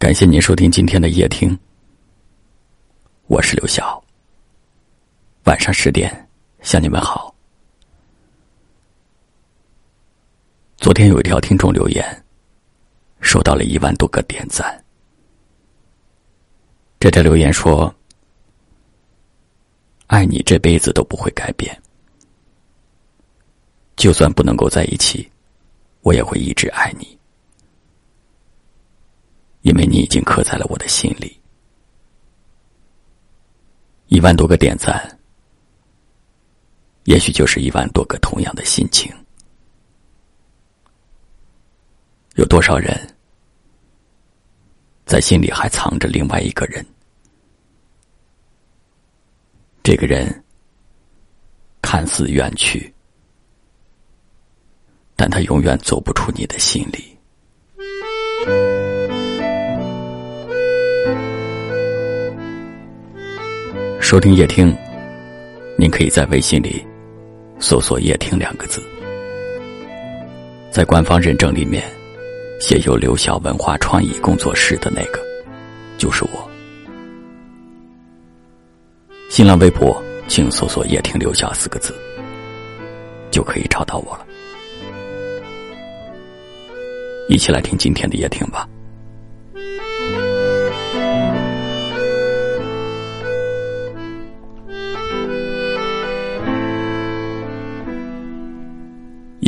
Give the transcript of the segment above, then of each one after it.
感谢您收听今天的夜听，我是刘晓。晚上十点向你们好。昨天有一条听众留言，收到了一万多个点赞。这条留言说：“爱你这辈子都不会改变，就算不能够在一起，我也会一直爱你。”你已经刻在了我的心里，一万多个点赞，也许就是一万多个同样的心情。有多少人在心里还藏着另外一个人？这个人看似远去，但他永远走不出你的心里。收听夜听，您可以在微信里搜索“夜听”两个字，在官方认证里面写有刘晓文化创意工作室的那个，就是我。新浪微博请搜索“夜听刘晓”四个字，就可以找到我了。一起来听今天的夜听吧。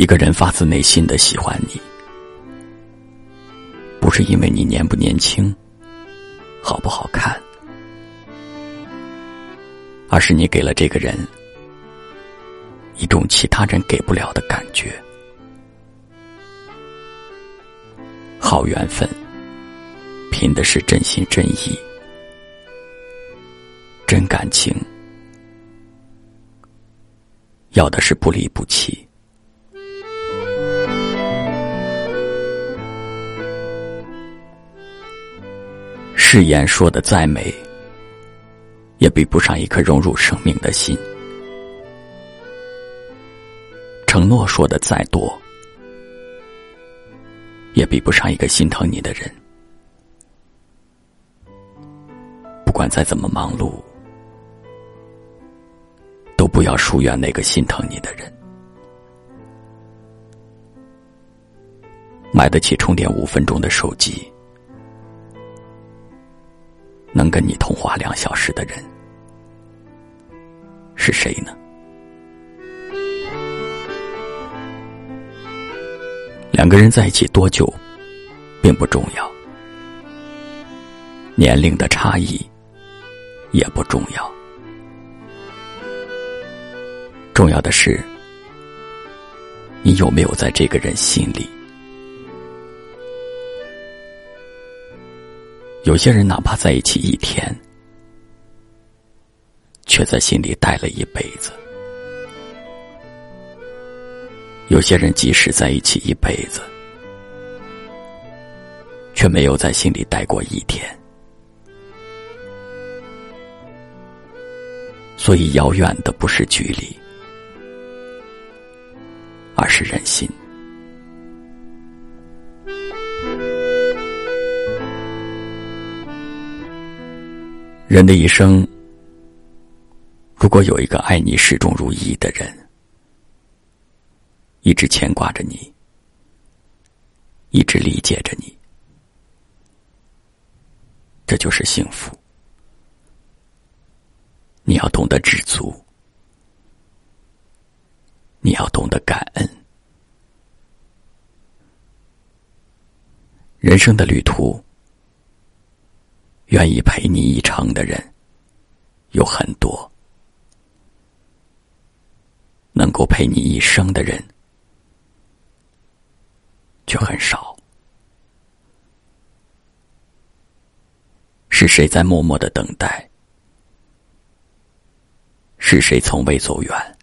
一个人发自内心的喜欢你，不是因为你年不年轻、好不好看，而是你给了这个人一种其他人给不了的感觉。好缘分，拼的是真心真意、真感情，要的是不离不弃。誓言说的再美，也比不上一颗融入生命的心；承诺说的再多，也比不上一个心疼你的人。不管再怎么忙碌，都不要疏远那个心疼你的人。买得起充电五分钟的手机。能跟你通话两小时的人是谁呢？两个人在一起多久，并不重要，年龄的差异也不重要，重要的是你有没有在这个人心里。有些人哪怕在一起一天，却在心里待了一辈子；有些人即使在一起一辈子，却没有在心里待过一天。所以，遥远的不是距离，而是人心。人的一生，如果有一个爱你始终如一的人，一直牵挂着你，一直理解着你，这就是幸福。你要懂得知足，你要懂得感恩。人生的旅途。愿意陪你一程的人有很多，能够陪你一生的人却很少。是谁在默默的等待？是谁从未走远？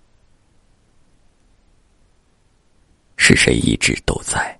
是谁一直都在？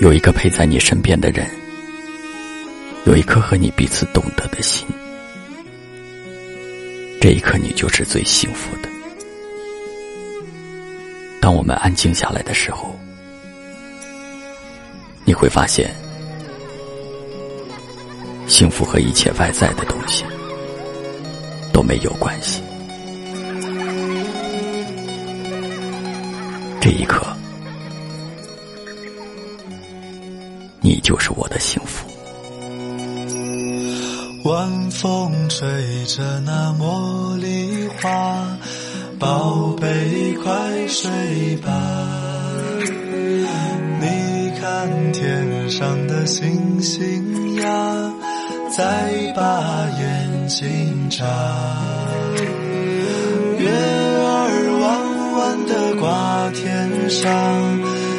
有一个陪在你身边的人，有一颗和你彼此懂得的心，这一刻你就是最幸福的。当我们安静下来的时候，你会发现，幸福和一切外在的东西都没有关系。这一刻。你就是我的幸福。晚风吹着那茉莉花，宝贝快睡吧。你看天上的星星呀，再把眼睛眨。月儿弯弯的挂天上，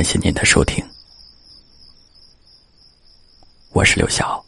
感谢您的收听，我是刘晓。